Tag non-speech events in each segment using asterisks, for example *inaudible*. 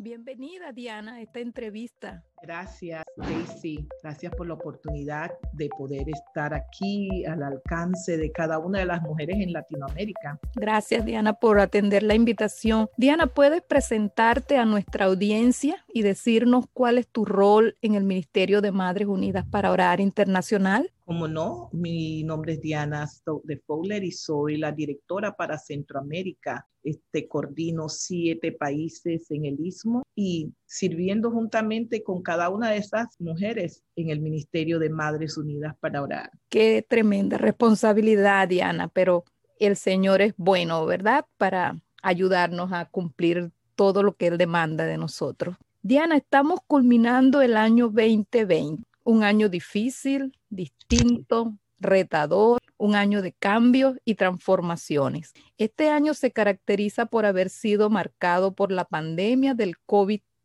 Bienvenida, Diana, a esta entrevista. Gracias, Daisy. Gracias por la oportunidad de poder estar aquí al alcance de cada una de las mujeres en Latinoamérica. Gracias, Diana, por atender la invitación. Diana, ¿puedes presentarte a nuestra audiencia y decirnos cuál es tu rol en el Ministerio de Madres Unidas para Orar Internacional? Como no, mi nombre es Diana de Fowler y soy la directora para Centroamérica. Este, coordino siete países en el Istmo y sirviendo juntamente con cada una de esas mujeres en el Ministerio de Madres Unidas para Orar. Qué tremenda responsabilidad, Diana, pero el Señor es bueno, ¿verdad? Para ayudarnos a cumplir todo lo que Él demanda de nosotros. Diana, estamos culminando el año 2020 un año difícil, distinto, retador, un año de cambios y transformaciones. Este año se caracteriza por haber sido marcado por la pandemia del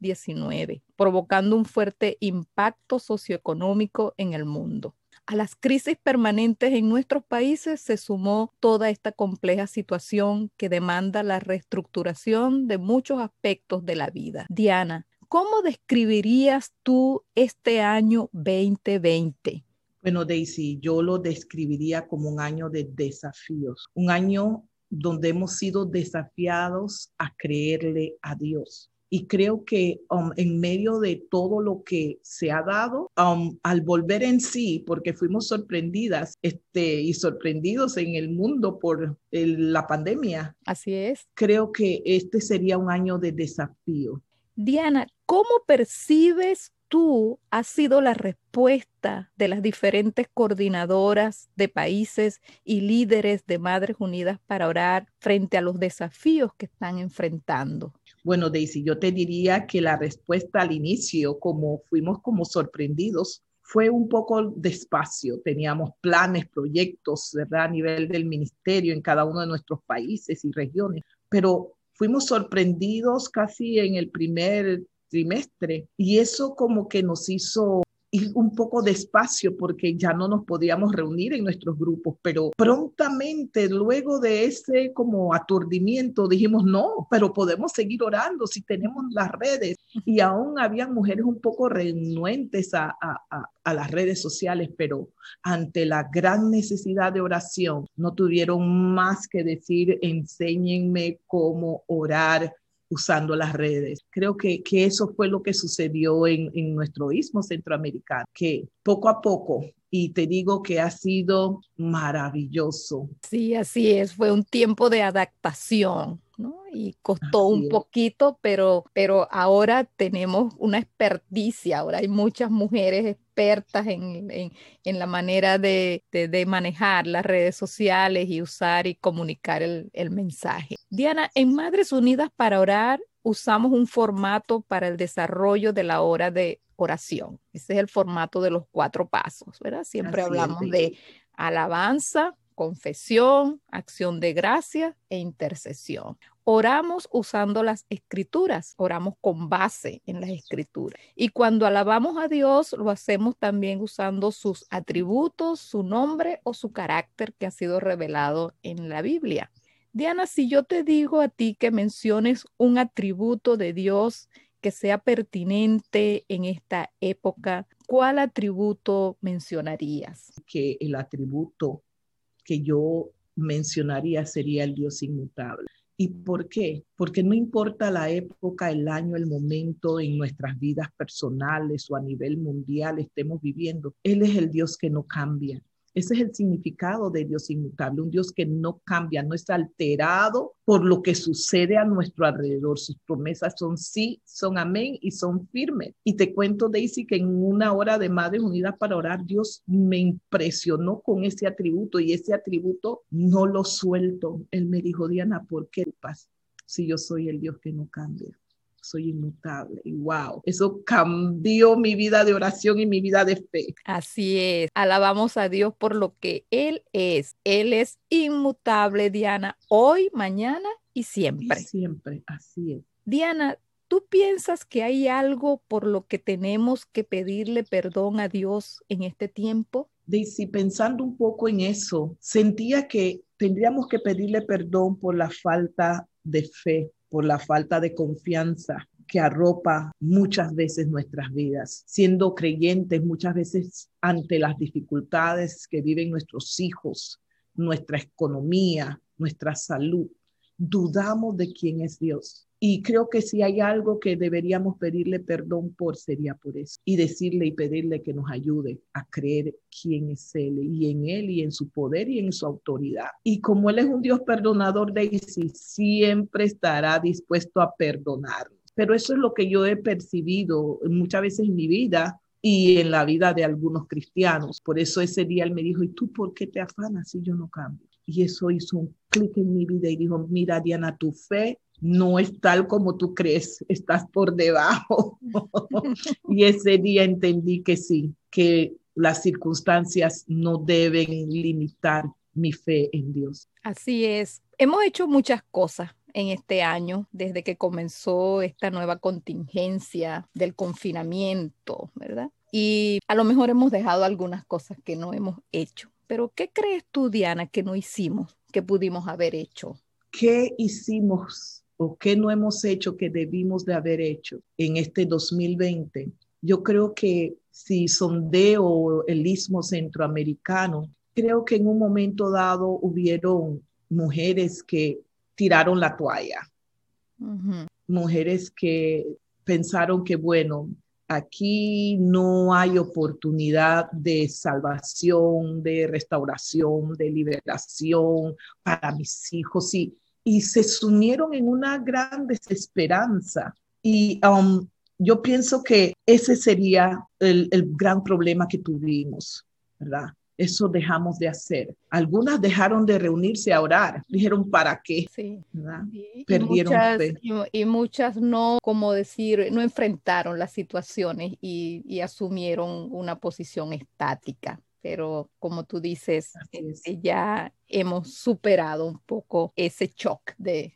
COVID-19, provocando un fuerte impacto socioeconómico en el mundo. A las crisis permanentes en nuestros países se sumó toda esta compleja situación que demanda la reestructuración de muchos aspectos de la vida. Diana, ¿Cómo describirías tú este año 2020? Bueno, Daisy, yo lo describiría como un año de desafíos, un año donde hemos sido desafiados a creerle a Dios. Y creo que um, en medio de todo lo que se ha dado, um, al volver en sí, porque fuimos sorprendidas este, y sorprendidos en el mundo por la pandemia. Así es. Creo que este sería un año de desafío. Diana, ¿cómo percibes tú ha sido la respuesta de las diferentes coordinadoras de países y líderes de Madres Unidas para orar frente a los desafíos que están enfrentando? Bueno, Daisy, yo te diría que la respuesta al inicio, como fuimos como sorprendidos, fue un poco despacio. Teníamos planes, proyectos, ¿verdad? A nivel del ministerio en cada uno de nuestros países y regiones, pero fuimos sorprendidos casi en el primer trimestre y eso como que nos hizo ir un poco despacio porque ya no nos podíamos reunir en nuestros grupos, pero prontamente luego de ese como aturdimiento dijimos, no, pero podemos seguir orando si tenemos las redes. Y aún habían mujeres un poco renuentes a, a, a las redes sociales, pero ante la gran necesidad de oración, no tuvieron más que decir, enséñenme cómo orar usando las redes. Creo que, que eso fue lo que sucedió en, en nuestro istmo centroamericano, que poco a poco y te digo que ha sido maravilloso. Sí, así es, fue un tiempo de adaptación. ¿No? Y costó un poquito, pero, pero ahora tenemos una experticia, ahora hay muchas mujeres expertas en, en, en la manera de, de, de, manejar las redes sociales y usar y comunicar el, el mensaje. Diana, en Madres Unidas para Orar usamos un formato para el desarrollo de la hora de oración. Ese es el formato de los cuatro pasos, ¿verdad? Siempre Así hablamos es, de alabanza, confesión, acción de gracia e intercesión. Oramos usando las escrituras, oramos con base en las escrituras. Y cuando alabamos a Dios, lo hacemos también usando sus atributos, su nombre o su carácter que ha sido revelado en la Biblia. Diana, si yo te digo a ti que menciones un atributo de Dios que sea pertinente en esta época, ¿cuál atributo mencionarías? Que el atributo que yo mencionaría sería el Dios inmutable. ¿Y por qué? Porque no importa la época, el año, el momento en nuestras vidas personales o a nivel mundial estemos viviendo, Él es el Dios que no cambia. Ese es el significado de Dios inmutable, un Dios que no cambia, no es alterado por lo que sucede a nuestro alrededor. Sus promesas son sí, son amén y son firmes. Y te cuento, Daisy, que en una hora de Madres Unidas para orar, Dios me impresionó con ese atributo y ese atributo no lo suelto. Él me dijo, Diana, ¿por qué pasa si yo soy el Dios que no cambia? Soy inmutable. Y wow, eso cambió mi vida de oración y mi vida de fe. Así es. Alabamos a Dios por lo que Él es. Él es inmutable, Diana, hoy, mañana y siempre. Y siempre, así es. Diana, ¿tú piensas que hay algo por lo que tenemos que pedirle perdón a Dios en este tiempo? Daisy, pensando un poco en eso, sentía que tendríamos que pedirle perdón por la falta de fe por la falta de confianza que arropa muchas veces nuestras vidas, siendo creyentes muchas veces ante las dificultades que viven nuestros hijos, nuestra economía, nuestra salud. Dudamos de quién es Dios. Y creo que si hay algo que deberíamos pedirle perdón por, sería por eso. Y decirle y pedirle que nos ayude a creer quién es Él y en Él y en su poder y en su autoridad. Y como Él es un Dios perdonador, Daisy siempre estará dispuesto a perdonar. Pero eso es lo que yo he percibido muchas veces en mi vida y en la vida de algunos cristianos. Por eso ese día Él me dijo, ¿y tú por qué te afanas si yo no cambio? Y eso hizo un clic en mi vida y dijo, mira Diana, tu fe no es tal como tú crees, estás por debajo. *laughs* y ese día entendí que sí, que las circunstancias no deben limitar mi fe en Dios. Así es. Hemos hecho muchas cosas en este año, desde que comenzó esta nueva contingencia del confinamiento, ¿verdad? Y a lo mejor hemos dejado algunas cosas que no hemos hecho. Pero ¿qué crees tú, Diana, que no hicimos, que pudimos haber hecho? ¿Qué hicimos o qué no hemos hecho que debimos de haber hecho en este 2020? Yo creo que si sondeo el istmo centroamericano, creo que en un momento dado hubieron mujeres que tiraron la toalla. Mujeres que pensaron que, bueno, aquí no hay oportunidad de salvación, de restauración, de liberación para mis hijos y, y se sumieron en una gran desesperanza. Y um, yo pienso que ese sería el, el gran problema que tuvimos, ¿verdad? eso dejamos de hacer. Algunas dejaron de reunirse a orar, dijeron, ¿para qué? Sí. Perdieron y muchas, y, muchas no, como decir, no enfrentaron las situaciones y, asumieron una posición estática. Pero como tú dices, este, ya hemos superado un poco ese shock de,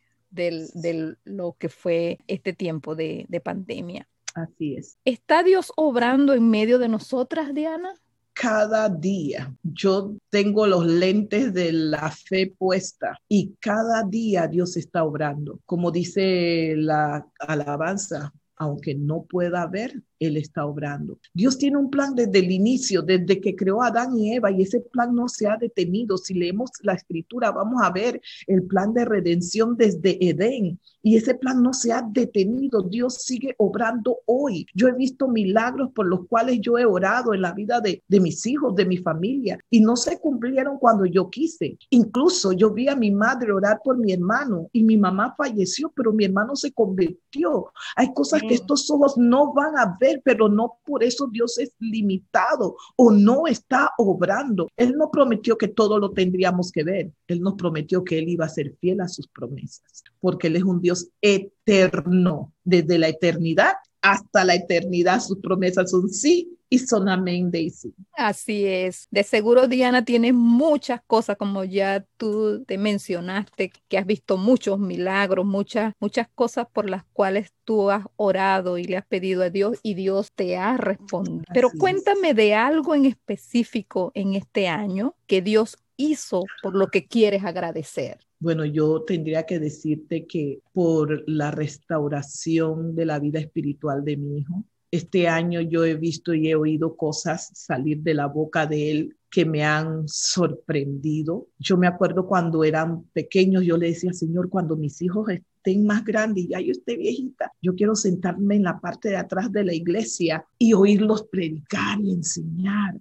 lo que fue este tiempo de, de pandemia. Así es. ¿Está Dios obrando en medio de nosotras, Diana? cada día. Yo tengo los lentes de la fe puesta y cada día Dios está obrando. Como dice la alabanza, aunque no pueda ver, él está obrando. Dios tiene un plan desde el inicio, desde que creó a Adán y Eva, y ese plan no se ha detenido. Si leemos la escritura, vamos a ver el plan de redención desde Edén, y ese plan no se ha detenido. Dios sigue obrando hoy. Yo he visto milagros por los cuales yo he orado en la vida de, de mis hijos, de mi familia, y no se cumplieron cuando yo quise. Incluso yo vi a mi madre orar por mi hermano, y mi mamá falleció, pero mi hermano se convirtió. Hay cosas que estos ojos no van a ver pero no por eso Dios es limitado o no está obrando. Él no prometió que todo lo tendríamos que ver. Él nos prometió que Él iba a ser fiel a sus promesas, porque Él es un Dios eterno. Desde la eternidad hasta la eternidad sus promesas son sí y son amén, Daisy. Así es. De seguro, Diana, tiene muchas cosas, como ya tú te mencionaste, que has visto muchos milagros, muchas, muchas cosas por las cuales tú has orado y le has pedido a Dios y Dios te ha respondido. Pero cuéntame de algo en específico en este año que Dios hizo por lo que quieres agradecer. Bueno, yo tendría que decirte que por la restauración de la vida espiritual de mi hijo, este año yo he visto y he oído cosas salir de la boca de él que me han sorprendido. Yo me acuerdo cuando eran pequeños, yo le decía, Señor, cuando mis hijos estén más grandes y ya yo esté viejita, yo quiero sentarme en la parte de atrás de la iglesia y oírlos predicar y enseñar.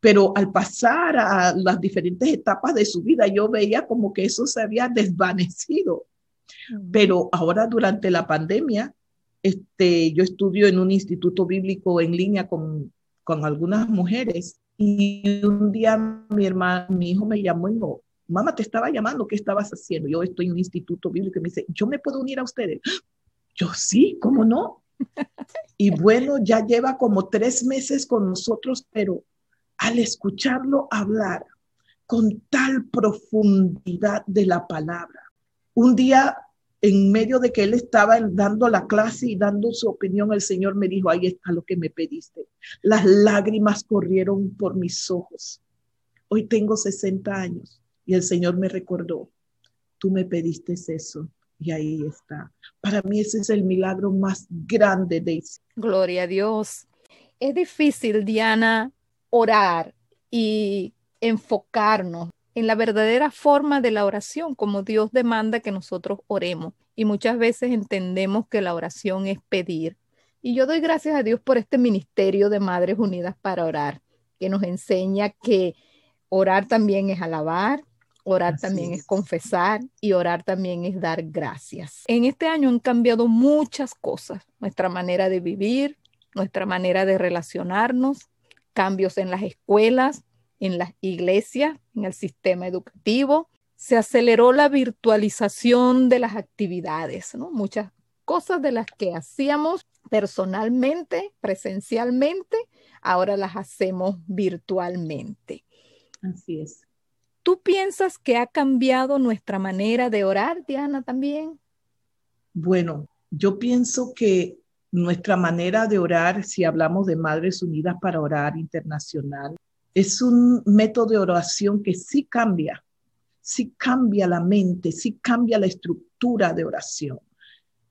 Pero al pasar a las diferentes etapas de su vida, yo veía como que eso se había desvanecido. Pero ahora durante la pandemia, este, yo estudio en un instituto bíblico en línea con, con algunas mujeres y un día mi hermano, mi hijo me llamó y dijo, mamá, te estaba llamando, ¿qué estabas haciendo? Yo estoy en un instituto bíblico y me dice, ¿yo me puedo unir a ustedes? *gasps* Yo sí, ¿cómo no? *laughs* Y bueno, ya lleva como tres meses con nosotros, pero al escucharlo hablar con tal profundidad de la palabra, un día en medio de que él estaba dando la clase y dando su opinión, el Señor me dijo, ahí está lo que me pediste. Las lágrimas corrieron por mis ojos. Hoy tengo 60 años y el Señor me recordó, tú me pediste eso y ahí está. Para mí ese es el milagro más grande, de Gloria a Dios. Es difícil, Diana, orar y enfocarnos en la verdadera forma de la oración, como Dios demanda que nosotros oremos. Y muchas veces entendemos que la oración es pedir. Y yo doy gracias a Dios por este ministerio de Madres Unidas para orar, que nos enseña que orar también es alabar, orar también es. es confesar y orar también es dar gracias. En este año han cambiado muchas cosas, nuestra manera de vivir, nuestra manera de relacionarnos, cambios en las escuelas, en las iglesias, en el sistema educativo. Se aceleró la virtualización de las actividades, ¿no? Muchas cosas de las que hacíamos personalmente, presencialmente, ahora las hacemos virtualmente. Así es. ¿Tú piensas que ha cambiado nuestra manera de orar, Diana, también? Bueno, yo pienso que nuestra manera de orar, si hablamos de Madres Unidas para Orar Internacional, es un método de oración que sí cambia, sí cambia la mente, sí cambia la estructura de oración.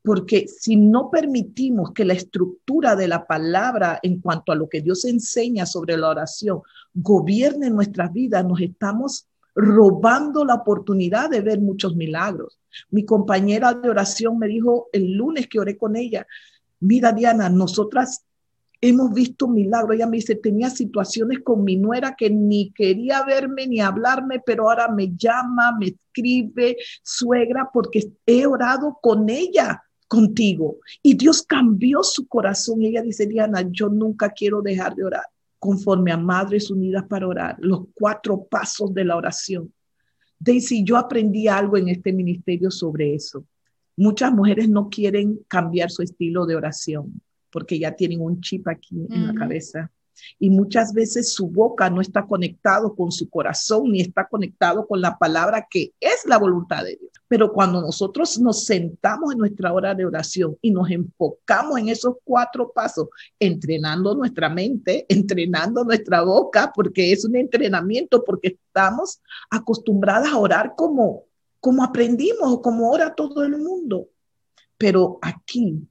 Porque si no permitimos que la estructura de la palabra en cuanto a lo que Dios enseña sobre la oración gobierne nuestras vidas, nos estamos robando la oportunidad de ver muchos milagros. Mi compañera de oración me dijo el lunes que oré con ella, mira Diana, nosotras hemos visto milagros. Ella me dice, tenía situaciones con mi nuera que ni quería verme ni hablarme, pero ahora me llama, me escribe, suegra, porque he orado con ella contigo. Y Dios cambió su corazón. ella dice, Diana, yo nunca quiero dejar de orar conforme a Madres Unidas para orar, los cuatro pasos de la oración. Daisy, yo aprendí algo en este ministerio sobre eso. Muchas mujeres no quieren cambiar su estilo de oración porque ya tienen un chip aquí en la cabeza. Y muchas veces su boca no está conectado con su corazón ni está conectado con la palabra que es la voluntad de Dios. Pero cuando nosotros nos sentamos en nuestra hora de oración y nos enfocamos en esos cuatro pasos, entrenando nuestra mente, *laughs* entrenando nuestra boca, porque es un entrenamiento, porque estamos acostumbradas a orar como, como aprendimos como ora todo el mundo. Pero aquí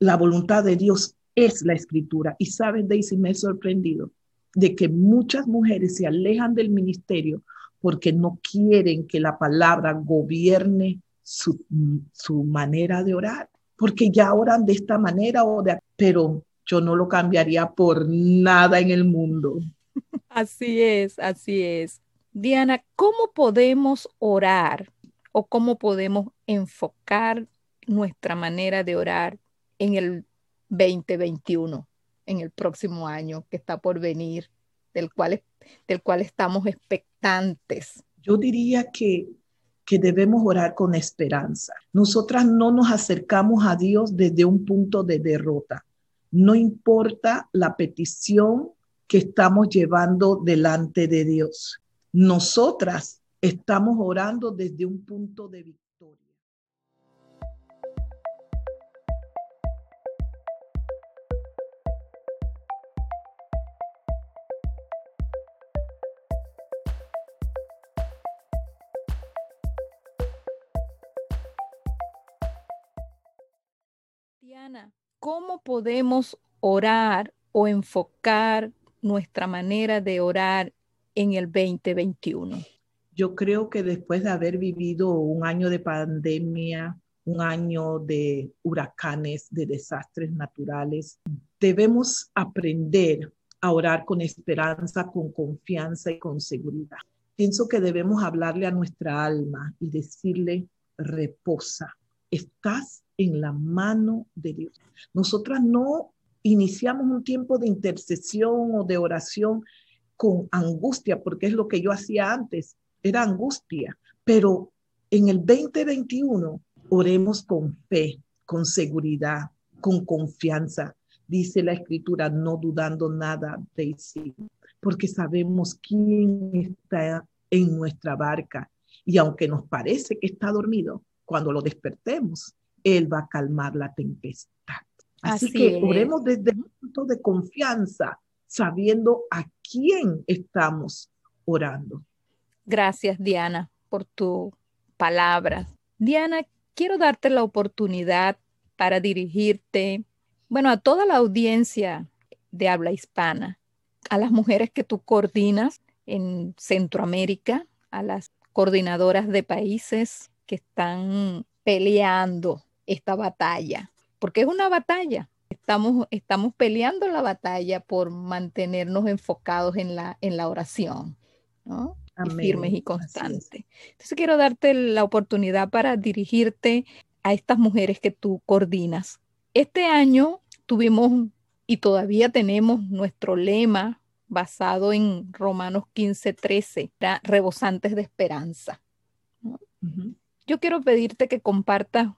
la voluntad de Dios es la escritura. Y sabes, Daisy, me he sorprendido de que muchas mujeres se alejan del ministerio porque no quieren que la palabra gobierne su, manera de orar, porque ya oran de esta manera o de, pero yo no lo cambiaría por nada en el mundo. Así es, así es. Diana, ¿cómo podemos orar o cómo podemos enfocar nuestra manera de orar en el 2021, en el próximo año que está por venir, del cual, del cual estamos expectantes? Yo diría que, que debemos orar con esperanza. Nosotras no nos acercamos a Dios desde un punto de derrota. No importa la petición que estamos llevando delante de Dios. Nosotras estamos orando desde un punto de victoria. ¿cómo podemos orar o enfocar nuestra manera de orar en el 2021? Yo creo que después de haber vivido un año de pandemia, un año de huracanes, de desastres naturales, debemos aprender a orar con esperanza, con confianza y con seguridad. Pienso que debemos hablarle a nuestra alma y decirle, reposa, estás en la mano de Dios. Nosotras no iniciamos un tiempo de intercesión o de oración con angustia, porque es lo que yo hacía antes, era angustia, pero en el 2021 oremos con fe, con seguridad, con confianza. Dice la escritura, no dudando nada de sí, porque sabemos quién está en nuestra barca. Y aunque nos parece que está dormido, cuando lo despertemos, Él va a calmar la tempestad. Así, que oremos desde un punto de confianza, sabiendo a quién estamos orando. Gracias, Diana, por tu palabra. Diana, quiero darte la oportunidad para dirigirte, bueno, a toda la audiencia de habla hispana, a las mujeres que tú coordinas en Centroamérica, a las coordinadoras de países que están peleando esta batalla, porque es una batalla. Estamos, estamos peleando la batalla por mantenernos enfocados en la, en la oración, ¿no? Y firmes y constantes. Entonces quiero darte la oportunidad para dirigirte a estas mujeres que tú coordinas. Este año tuvimos y todavía tenemos nuestro lema basado en Romanos 15, 13, rebosantes de esperanza. Yo quiero pedirte que compartas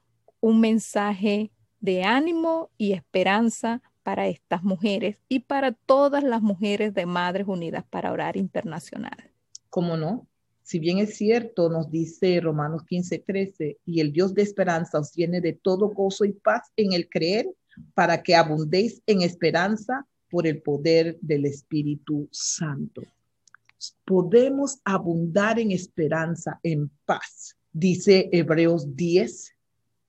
un mensaje de ánimo y esperanza para estas mujeres y para todas las mujeres de Madres Unidas para Orar Internacional. ¿Cómo no? Si bien es cierto, nos dice Romanos 15, 13, y el Dios de esperanza os llene de todo gozo y paz en el creer, para que abundéis en esperanza por el poder del Espíritu Santo. Podemos abundar en esperanza, en paz. Dice Hebreos 10,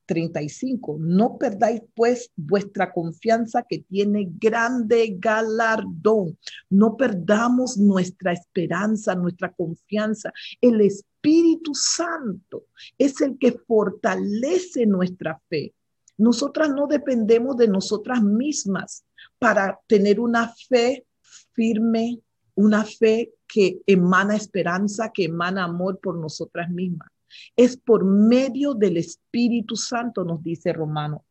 35. No perdáis pues vuestra confianza que tiene grande galardón. No perdamos nuestra esperanza, nuestra confianza. El Espíritu Santo es el que fortalece nuestra fe. Nosotras no dependemos de nosotras mismas para tener una fe firme, una fe que emana esperanza, que emana amor por nosotras mismas. Es por medio del Espíritu Santo, nos dice Romano.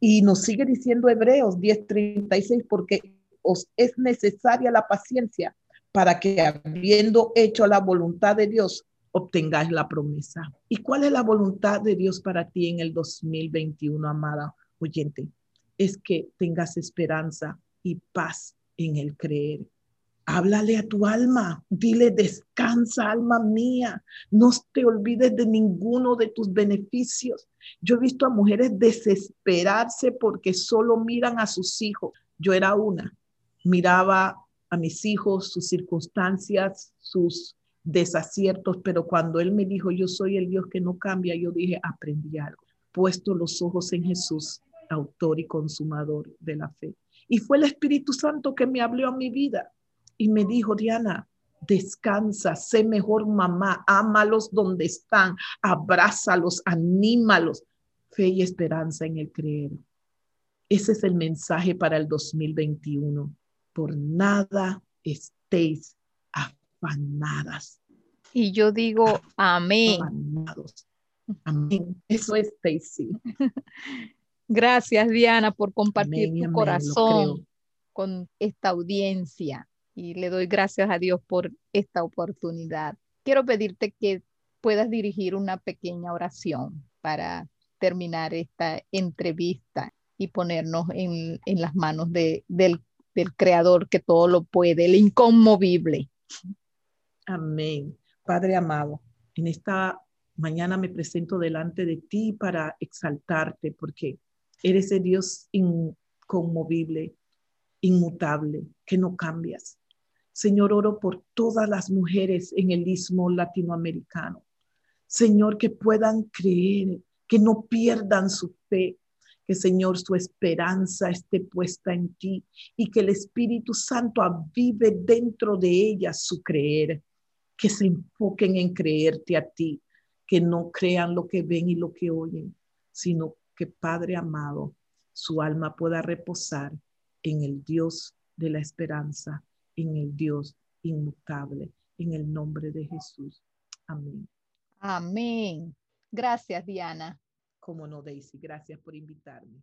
Y nos sigue diciendo Hebreos 10:36, porque os es necesaria la paciencia para que habiendo hecho la voluntad de Dios, obtengáis la promesa. ¿Y cuál es la voluntad de Dios para ti en el 2021, amada oyente? Es que tengas esperanza y paz en el creer. Háblale a tu alma, dile, descansa, alma mía, no te olvides de ninguno de tus beneficios. Yo he visto a mujeres desesperarse porque solo miran a sus hijos. Yo era una, miraba a mis hijos, sus circunstancias, sus desaciertos, pero cuando Él me dijo, yo soy el Dios que no cambia, yo dije, aprendí algo. Puesto los ojos en Jesús, autor y consumador de la fe. Y fue el Espíritu Santo que me habló a mi vida y me dijo, Diana, descansa, sé mejor mamá, ámalos donde están, abrázalos, anímalos. Fe y esperanza en el creer. Ese es el mensaje para el 2021. Por nada estéis afanadas. Y yo digo, amén. Amén. Eso es Stacy. *laughs* Gracias, Diana, por compartir tu corazón con esta audiencia. Y le doy gracias a Dios por esta oportunidad. Quiero pedirte que puedas dirigir una pequeña oración para terminar esta entrevista y ponernos en, las manos del, del Creador que todo lo puede, el inconmovible. Amén. Padre amado, en esta mañana me presento delante de ti para exaltarte porque eres el Dios inconmovible, inmutable, que no cambias. Señor, oro por todas las mujeres en el istmo latinoamericano. Señor, que puedan creer, que no pierdan su fe, que Señor, su esperanza esté puesta en ti y que el Espíritu Santo avive dentro de ellas su creer que se enfoquen en creerte a ti, que no crean lo que ven y lo que oyen, sino que Padre amado, su alma pueda reposar en el Dios de la esperanza, en el Dios inmutable, en el nombre de Jesús. Amén. Amén. Gracias, Diana. Como no, Daisy, gracias por invitarme.